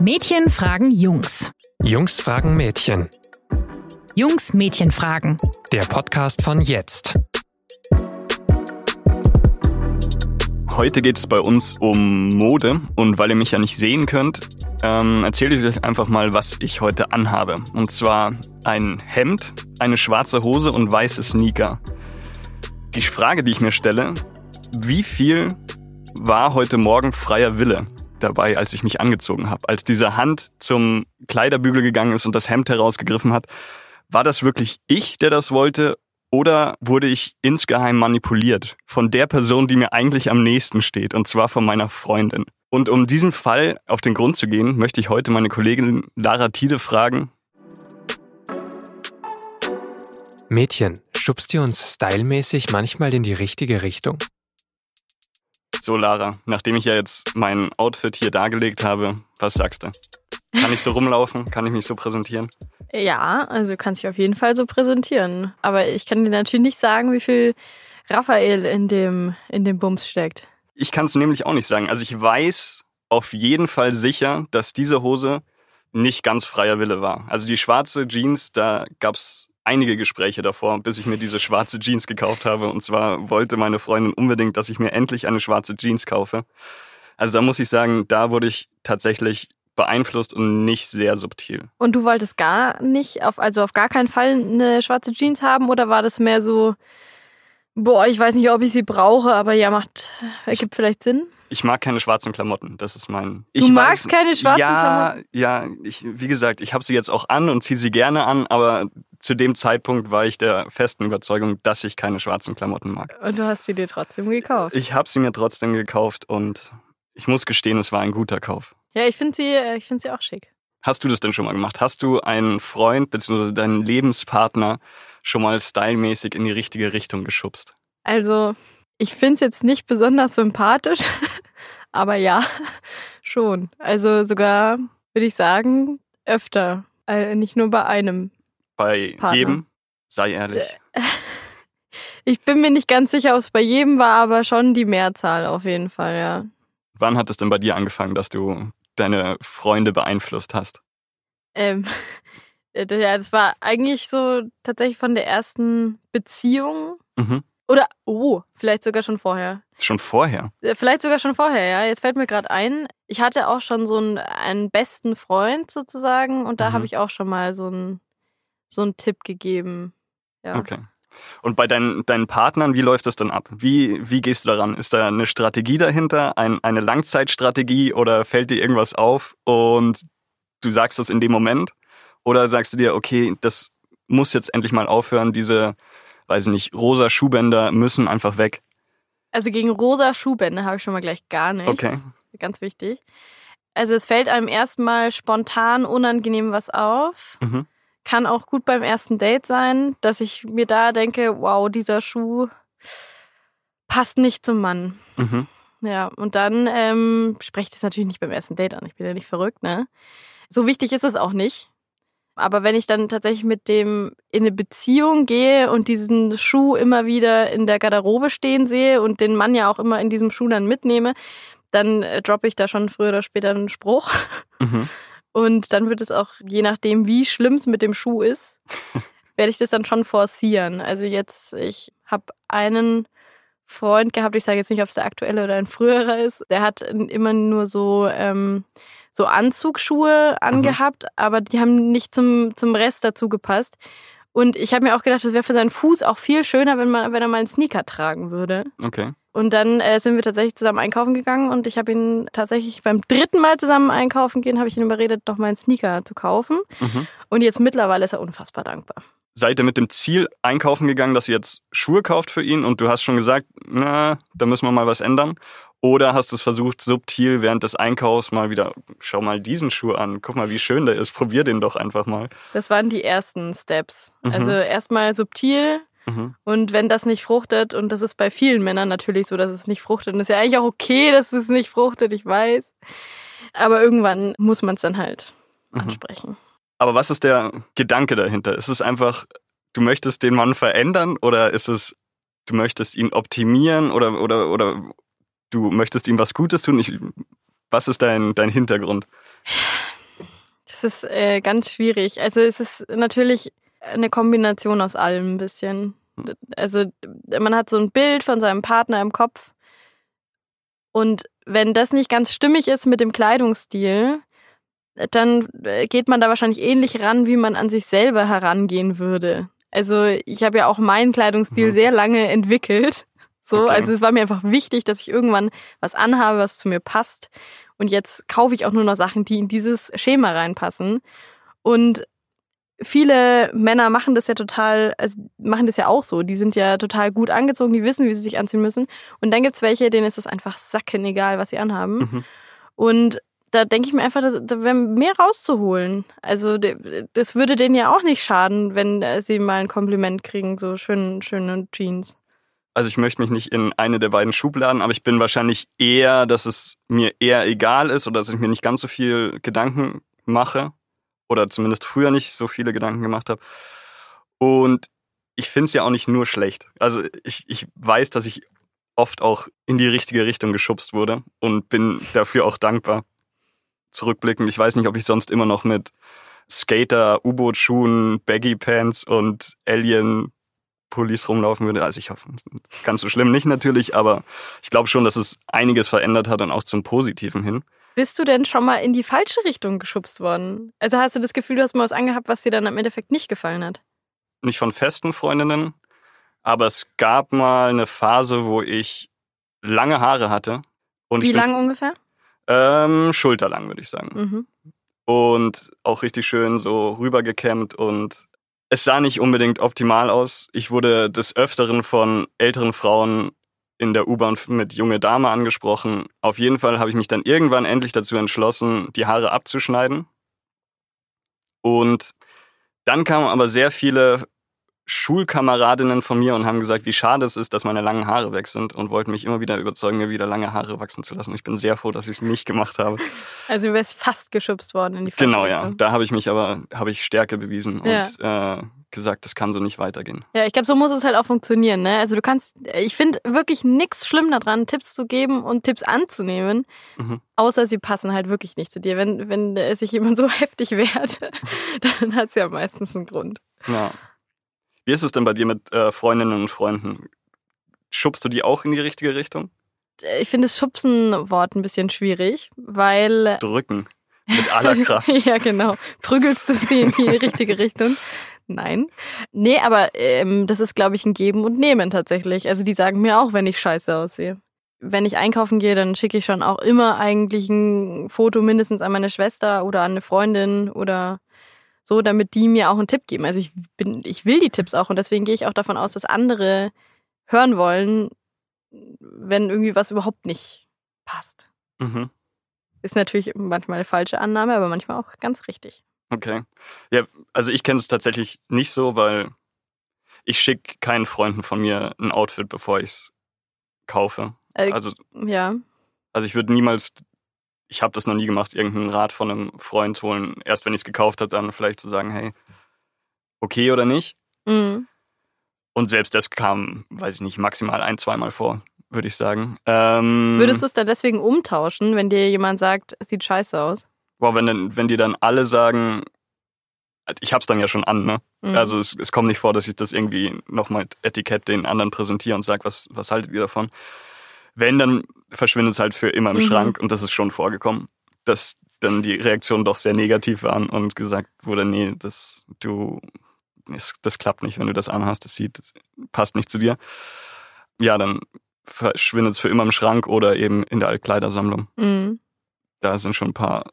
Mädchen fragen Jungs. Jungs fragen Mädchen. Jungs Mädchen fragen. Der Podcast von jetzt. Heute geht es bei uns um Mode und weil ihr mich ja nicht sehen könnt, ähm, erzähle ich euch einfach mal, was ich heute anhabe. Und zwar ein Hemd, eine schwarze Hose und weiße Sneaker. Die Frage, die ich mir stelle, wie viel war heute Morgen freier Wille dabei, als ich mich angezogen habe? Als diese Hand zum Kleiderbügel gegangen ist und das Hemd herausgegriffen hat, war das wirklich ich, der das wollte? Oder wurde ich insgeheim manipuliert von der Person, die mir eigentlich am nächsten steht, und zwar von meiner Freundin? Und um diesen Fall auf den Grund zu gehen, möchte ich heute meine Kollegin Lara Tiede fragen. Mädchen, schubst ihr uns stylmäßig manchmal in die richtige Richtung? So, Lara, nachdem ich ja jetzt mein Outfit hier dargelegt habe, was sagst du? Kann ich so rumlaufen? Kann ich mich so präsentieren? Ja, also du kannst dich auf jeden Fall so präsentieren. Aber ich kann dir natürlich nicht sagen, wie viel Raphael in dem, in dem Bums steckt. Ich kann es nämlich auch nicht sagen. Also ich weiß auf jeden Fall sicher, dass diese Hose nicht ganz freier Wille war. Also die schwarze Jeans, da gab's einige Gespräche davor, bis ich mir diese schwarze Jeans gekauft habe. Und zwar wollte meine Freundin unbedingt, dass ich mir endlich eine schwarze Jeans kaufe. Also da muss ich sagen, da wurde ich tatsächlich beeinflusst und nicht sehr subtil. Und du wolltest gar nicht, auf, also auf gar keinen Fall eine schwarze Jeans haben oder war das mehr so, boah, ich weiß nicht, ob ich sie brauche, aber ja, macht, ergibt vielleicht Sinn? Ich mag keine schwarzen Klamotten. Das ist mein. Du ich magst weiß, keine schwarzen ja, Klamotten? Ja, ich, wie gesagt, ich habe sie jetzt auch an und ziehe sie gerne an, aber zu dem Zeitpunkt war ich der festen Überzeugung, dass ich keine schwarzen Klamotten mag. Und du hast sie dir trotzdem gekauft. Ich habe sie mir trotzdem gekauft und ich muss gestehen, es war ein guter Kauf. Ja, ich finde sie, äh, ich finde sie auch schick. Hast du das denn schon mal gemacht? Hast du einen Freund bzw. deinen Lebenspartner schon mal stylmäßig in die richtige Richtung geschubst? Also, ich finde es jetzt nicht besonders sympathisch, aber ja, schon. Also sogar, würde ich sagen, öfter. Äh, nicht nur bei einem. Bei Partner. jedem? Sei ehrlich. Ich bin mir nicht ganz sicher, ob es bei jedem war, aber schon die Mehrzahl auf jeden Fall, ja. Wann hat es denn bei dir angefangen, dass du deine Freunde beeinflusst hast? Ähm, ja, das war eigentlich so tatsächlich von der ersten Beziehung. Mhm. Oder, oh, vielleicht sogar schon vorher. Schon vorher. Äh, Vielleicht sogar schon vorher, ja. Jetzt fällt mir gerade ein, ich hatte auch schon so einen, einen besten Freund sozusagen und da Mhm. habe ich auch schon mal so einen, so einen Tipp gegeben. Ja. Okay. Und bei deinen, deinen Partnern, wie läuft das dann ab? Wie, wie gehst du daran? Ist da eine Strategie dahinter, ein, eine Langzeitstrategie oder fällt dir irgendwas auf und du sagst das in dem Moment? Oder sagst du dir, okay, das muss jetzt endlich mal aufhören, diese, weiß ich nicht, rosa Schuhbänder müssen einfach weg? Also gegen rosa Schuhbänder habe ich schon mal gleich gar nichts. Okay. Ganz wichtig. Also es fällt einem erstmal spontan unangenehm was auf. Mhm. Kann auch gut beim ersten Date sein, dass ich mir da denke, wow, dieser Schuh passt nicht zum Mann. Mhm. Ja, und dann ähm, spreche ich das natürlich nicht beim ersten Date an. Ich bin ja nicht verrückt, ne? So wichtig ist es auch nicht. Aber wenn ich dann tatsächlich mit dem in eine Beziehung gehe und diesen Schuh immer wieder in der Garderobe stehen sehe und den Mann ja auch immer in diesem Schuh dann mitnehme, dann äh, droppe ich da schon früher oder später einen Spruch. Mhm. Und dann wird es auch, je nachdem, wie schlimm es mit dem Schuh ist, werde ich das dann schon forcieren. Also jetzt, ich habe einen Freund gehabt, ich sage jetzt nicht, ob es der aktuelle oder ein früherer ist, der hat immer nur so, ähm, so Anzugsschuhe angehabt, aber die haben nicht zum, zum Rest dazu gepasst. Und ich habe mir auch gedacht, das wäre für seinen Fuß auch viel schöner, wenn, man, wenn er mal einen Sneaker tragen würde. Okay. Und dann äh, sind wir tatsächlich zusammen einkaufen gegangen und ich habe ihn tatsächlich beim dritten Mal zusammen einkaufen gehen, habe ich ihn überredet, doch mal einen Sneaker zu kaufen. Mhm. Und jetzt mittlerweile ist er unfassbar dankbar. Seid ihr mit dem Ziel einkaufen gegangen, dass ihr jetzt Schuhe kauft für ihn und du hast schon gesagt, na, da müssen wir mal was ändern? Oder hast du es versucht, subtil während des Einkaufs mal wieder, schau mal diesen Schuh an, guck mal, wie schön der ist, probier den doch einfach mal. Das waren die ersten Steps. Mhm. Also erstmal subtil Mhm. und wenn das nicht fruchtet, und das ist bei vielen Männern natürlich so, dass es nicht fruchtet, und das ist ja eigentlich auch okay, dass es nicht fruchtet, ich weiß. Aber irgendwann muss man es dann halt Mhm. ansprechen. Aber was ist der Gedanke dahinter? Ist es einfach, du möchtest den Mann verändern oder ist es, du möchtest ihn optimieren oder, oder, oder du möchtest ihm was Gutes tun? Ich, was ist dein, dein Hintergrund? Es ist äh, ganz schwierig. Also es ist natürlich eine Kombination aus allem ein bisschen. Also man hat so ein Bild von seinem Partner im Kopf und wenn das nicht ganz stimmig ist mit dem Kleidungsstil, dann äh, geht man da wahrscheinlich ähnlich ran, wie man an sich selber herangehen würde. Also ich habe ja auch meinen Kleidungsstil mhm. sehr lange entwickelt. So, okay. also es war mir einfach wichtig, dass ich irgendwann was anhabe, was zu mir passt. Und jetzt kaufe ich auch nur noch Sachen, die in dieses Schema reinpassen. Und viele Männer machen das ja total, also machen das ja auch so. Die sind ja total gut angezogen, die wissen, wie sie sich anziehen müssen. Und dann gibt's welche, denen ist es einfach sacken egal, was sie anhaben. Mhm. Und da denke ich mir einfach, da wäre mehr rauszuholen. Also das würde denen ja auch nicht schaden, wenn äh, sie mal ein Kompliment kriegen, so schöne, schöne Jeans. Also ich möchte mich nicht in eine der beiden Schubladen, aber ich bin wahrscheinlich eher, dass es mir eher egal ist oder dass ich mir nicht ganz so viel Gedanken mache oder zumindest früher nicht so viele Gedanken gemacht habe. Und ich finde es ja auch nicht nur schlecht. Also ich, ich weiß, dass ich oft auch in die richtige Richtung geschubst wurde und bin dafür auch dankbar. Zurückblickend, ich weiß nicht, ob ich sonst immer noch mit Skater, U-Boot-Schuhen, Baggy-Pants und Alien-Pullis rumlaufen würde. Also ich hoffe, ganz so schlimm nicht natürlich, aber ich glaube schon, dass es einiges verändert hat und auch zum Positiven hin. Bist du denn schon mal in die falsche Richtung geschubst worden? Also hast du das Gefühl, du hast mal was angehabt, was dir dann im Endeffekt nicht gefallen hat? Nicht von festen Freundinnen, aber es gab mal eine Phase, wo ich lange Haare hatte. Und Wie lang ungefähr? Ähm, schulterlang, würde ich sagen. Mhm. Und auch richtig schön so rübergekämmt und es sah nicht unbedingt optimal aus. Ich wurde des Öfteren von älteren Frauen in der U-Bahn mit junge Dame angesprochen. Auf jeden Fall habe ich mich dann irgendwann endlich dazu entschlossen, die Haare abzuschneiden. Und dann kamen aber sehr viele Schulkameradinnen von mir und haben gesagt, wie schade es ist, dass meine langen Haare weg sind und wollten mich immer wieder überzeugen, mir wieder lange Haare wachsen zu lassen. Ich bin sehr froh, dass ich es nicht gemacht habe. Also du wärst fast geschubst worden in die Genau, ja. Da habe ich mich aber, habe ich Stärke bewiesen ja. und äh, gesagt, das kann so nicht weitergehen. Ja, ich glaube, so muss es halt auch funktionieren. Ne? Also du kannst, ich finde wirklich nichts schlimm daran, Tipps zu geben und Tipps anzunehmen, mhm. außer sie passen halt wirklich nicht zu dir. Wenn, wenn sich jemand so heftig wehrt, dann hat es ja meistens einen Grund. Ja. Wie ist es denn bei dir mit äh, Freundinnen und Freunden? Schubst du die auch in die richtige Richtung? Ich finde das Schubsen-Wort ein bisschen schwierig, weil. Drücken. Mit aller Kraft. ja, genau. Prügelst du sie in die richtige Richtung? Nein. Nee, aber ähm, das ist, glaube ich, ein Geben und Nehmen tatsächlich. Also die sagen mir auch, wenn ich scheiße aussehe. Wenn ich einkaufen gehe, dann schicke ich schon auch immer eigentlich ein Foto mindestens an meine Schwester oder an eine Freundin oder so, damit die mir auch einen Tipp geben. Also ich bin, ich will die Tipps auch und deswegen gehe ich auch davon aus, dass andere hören wollen, wenn irgendwie was überhaupt nicht passt. Mhm. Ist natürlich manchmal eine falsche Annahme, aber manchmal auch ganz richtig. Okay. Ja, also ich kenne es tatsächlich nicht so, weil ich schicke keinen Freunden von mir ein Outfit, bevor ich es kaufe. Äh, also ja. Also ich würde niemals ich habe das noch nie gemacht, irgendeinen Rat von einem Freund holen. Erst wenn ich es gekauft habe, dann vielleicht zu sagen, hey, okay oder nicht. Mhm. Und selbst das kam, weiß ich nicht, maximal ein, zweimal vor, würde ich sagen. Ähm, Würdest du es dann deswegen umtauschen, wenn dir jemand sagt, es sieht scheiße aus? Boah, wenn, dann, wenn die dann alle sagen, ich hab's dann ja schon an, ne? Mhm. Also es, es kommt nicht vor, dass ich das irgendwie nochmal Etikett den anderen präsentiere und sage, was, was haltet ihr davon? Wenn, dann verschwindet es halt für immer im mhm. Schrank und das ist schon vorgekommen, dass dann die Reaktionen doch sehr negativ waren und gesagt wurde, nee, das, du, das, klappt nicht, wenn du das anhast, das sieht, das passt nicht zu dir. Ja, dann verschwindet es für immer im Schrank oder eben in der Altkleidersammlung. Mhm. Da sind schon ein paar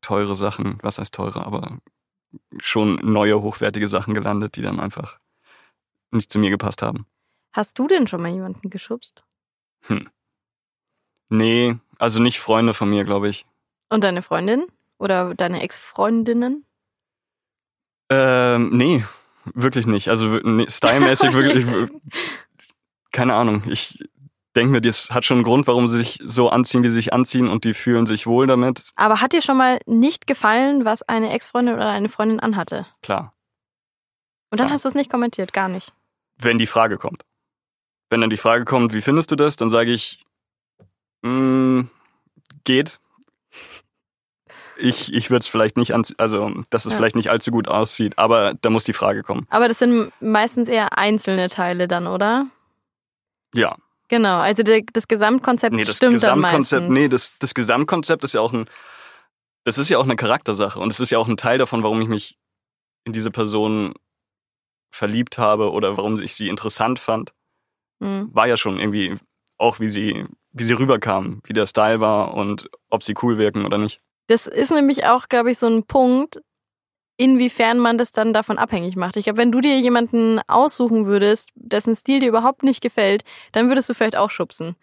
teure Sachen, was heißt teure, aber schon neue, hochwertige Sachen gelandet, die dann einfach nicht zu mir gepasst haben. Hast du denn schon mal jemanden geschubst? Hm. Nee, also nicht Freunde von mir, glaube ich. Und deine Freundin? Oder deine Ex-Freundinnen? Ähm, nee, wirklich nicht. Also nee, stylmäßig wirklich. keine Ahnung. Ich denke mir, das hat schon einen Grund, warum sie sich so anziehen, wie sie sich anziehen und die fühlen sich wohl damit. Aber hat dir schon mal nicht gefallen, was eine Ex-Freundin oder eine Freundin anhatte? Klar. Und dann Klar. hast du es nicht kommentiert, gar nicht. Wenn die Frage kommt. Wenn dann die Frage kommt, wie findest du das, dann sage ich, mh, mm, geht. ich, ich würde es vielleicht nicht, an, also dass es Ja. vielleicht nicht allzu gut aussieht, aber da muss die Frage kommen. Aber das sind meistens eher einzelne Teile dann, oder? Ja. Genau, also das Gesamtkonzept Nee, das stimmt dann Gesamtkonzept, meistens. nee, das, das Gesamtkonzept ist ja auch ein, das ist ja auch eine Charaktersache und es ist ja auch ein Teil davon, warum ich mich in diese Person verliebt habe oder warum ich sie interessant fand, Mhm. war ja schon irgendwie auch, wie sie, wie sie rüberkam, wie der Style war und ob sie cool wirken oder nicht. Das ist nämlich auch, glaube ich, so ein Punkt, inwiefern man das dann davon abhängig macht. Ich glaube, wenn du dir jemanden aussuchen würdest, dessen Stil dir überhaupt nicht gefällt, dann würdest du vielleicht auch schubsen.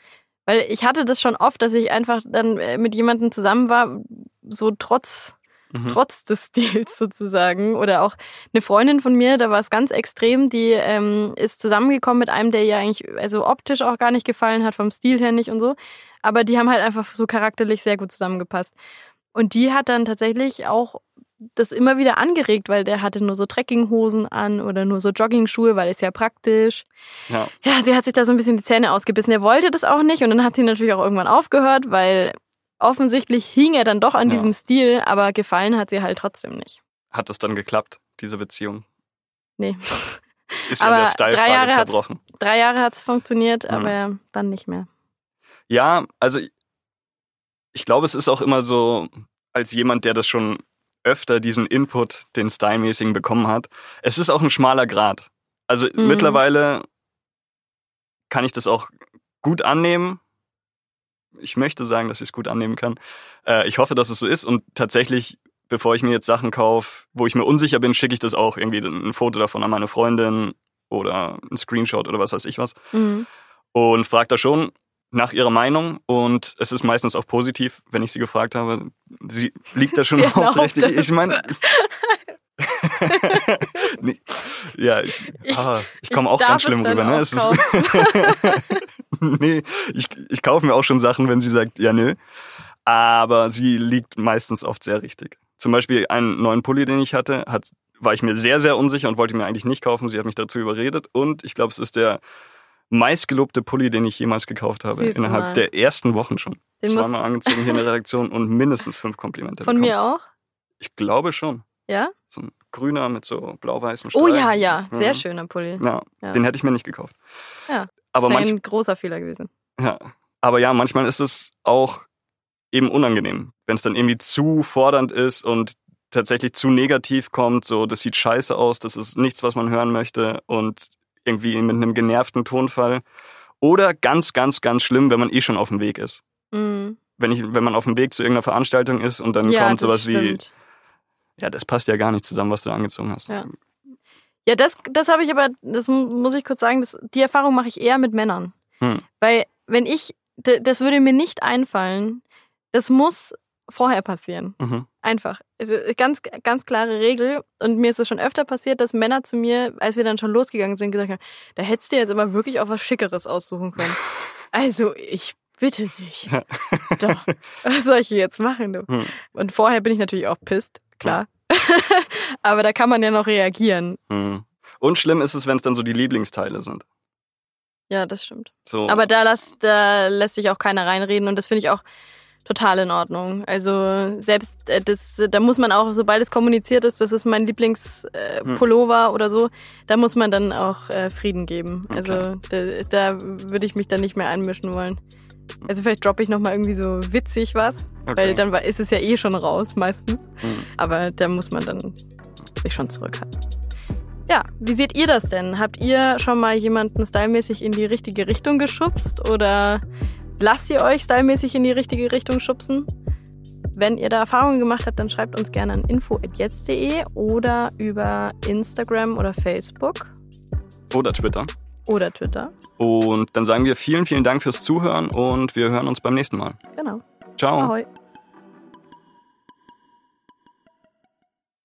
Weil ich hatte das schon oft, dass ich einfach dann äh, mit jemandem zusammen war, so trotz Mhm. trotz des Stils sozusagen. Oder auch eine Freundin von mir, da war es ganz extrem, die ähm, ist zusammengekommen mit einem, der ihr eigentlich also optisch auch gar nicht gefallen hat, vom Stil her nicht und so. Aber die haben halt einfach so charakterlich sehr gut zusammengepasst. Und die hat dann tatsächlich auch das immer wieder angeregt, weil der hatte nur so Trekkinghosen an oder nur so Joggingschuhe, weil ist ja praktisch. Ja. Ja, sie hat sich da so ein bisschen die Zähne ausgebissen. Er wollte das auch nicht und dann hat sie natürlich auch irgendwann aufgehört, weil offensichtlich hing er dann doch an Ja. diesem Stil, aber gefallen hat sie halt trotzdem nicht. Hat das dann geklappt, diese Beziehung? Nee. Ist ja Aber der drei Style-Frage Jahre hat's- zerbrochen. Drei Jahre hat's funktioniert, Mhm. aber dann nicht mehr. Ja, also ich glaube, es ist auch immer so, als jemand, der das schon öfter diesen Input, den Stylmäßigen bekommen hat, es ist auch ein schmaler Grad. Also Mhm. mittlerweile kann ich das auch gut annehmen. Ich möchte sagen, dass ich es gut annehmen kann. Äh, ich hoffe, dass es so ist und tatsächlich, bevor ich mir jetzt Sachen kaufe, wo ich mir unsicher bin, schicke ich das auch irgendwie ein Foto davon an meine Freundin oder ein Screenshot oder was weiß ich was Mhm. und frage da schon nach ihrer Meinung und es ist meistens auch positiv, wenn ich sie gefragt habe. Sie liegt da schon es. Ich meine, nee, ja, ich, ah, ich komme auch ganz schlimm rüber. Ne? nee, ich, ich kaufe mir auch schon Sachen, wenn sie sagt, ja nö, aber sie liegt meistens oft sehr richtig. Zum Beispiel einen neuen Pulli, den ich hatte, hat, war ich mir sehr, sehr unsicher und wollte mir eigentlich nicht kaufen. Sie hat mich dazu überredet und ich glaube, es ist der meistgelobte Pulli, den ich jemals gekauft habe. Siehst innerhalb der ersten Wochen schon. Den Zweimal angezogen hier in der Redaktion und mindestens fünf Komplimente von bekommen. mir auch. Ich glaube schon. Ja? So ein grüner mit so blau-weißen Streifen. Oh ja, ja. Sehr Mhm. schöner Pulli. Ja, Ja. den hätte ich mir nicht gekauft. Ja, Aber das manch, ein großer Fehler gewesen. ja. Aber ja, manchmal ist es auch eben unangenehm, wenn es dann irgendwie zu fordernd ist und tatsächlich zu negativ kommt, so das sieht scheiße aus, das ist nichts, was man hören möchte und irgendwie mit einem genervten Tonfall. Oder ganz, ganz, ganz schlimm, wenn man eh schon auf dem Weg ist. Mhm. Wenn, ich, wenn man auf dem Weg zu irgendeiner Veranstaltung ist und dann ja, kommt sowas wie, ja, das passt ja gar nicht zusammen, was du angezogen hast. Ja. Ja, das, das habe ich aber, das mu- muss ich kurz sagen, das, die Erfahrung mache ich eher mit Männern. Hm. Weil, wenn ich, das würde mir nicht einfallen, das muss vorher passieren. Mhm. Einfach. Also, ganz, ganz klare Regel. Und mir ist es schon öfter passiert, dass Männer zu mir, als wir dann schon losgegangen sind, gesagt haben, da hättest du jetzt aber wirklich auch was Schickeres aussuchen können. Also, ich bitte dich. Doch. Was soll ich jetzt machen, du? Hm. Und vorher bin ich natürlich auch pisst, klar. aber da kann man ja noch reagieren. Mhm. Und schlimm ist es, wenn es dann so die Lieblingsteile sind. Ja, das stimmt. So. Aber da, lass, da lässt sich auch keiner reinreden und das finde ich auch total in Ordnung. Also selbst äh, das, da muss man auch, sobald es kommuniziert ist, das ist mein Lieblingspullover äh, Hm. Oder so, da muss man dann auch äh, Frieden geben. Okay. Also da, da würde ich mich dann nicht mehr einmischen wollen. Also vielleicht droppe ich nochmal irgendwie so witzig was, okay. weil dann ist es ja eh schon raus meistens. Mhm. Aber da muss man dann sich schon zurückhalten. Ja, wie seht ihr das denn? Habt ihr schon mal jemanden stylmäßig in die richtige Richtung geschubst oder lasst ihr euch stylmäßig in die richtige Richtung schubsen? Wenn ihr da Erfahrungen gemacht habt, dann schreibt uns gerne an info.jetzt.de oder über Instagram oder Facebook Oder Twitter. Oder Twitter. Und dann sagen wir vielen, vielen Dank fürs Zuhören und wir hören uns beim nächsten Mal. Genau. Ciao. Ahoi.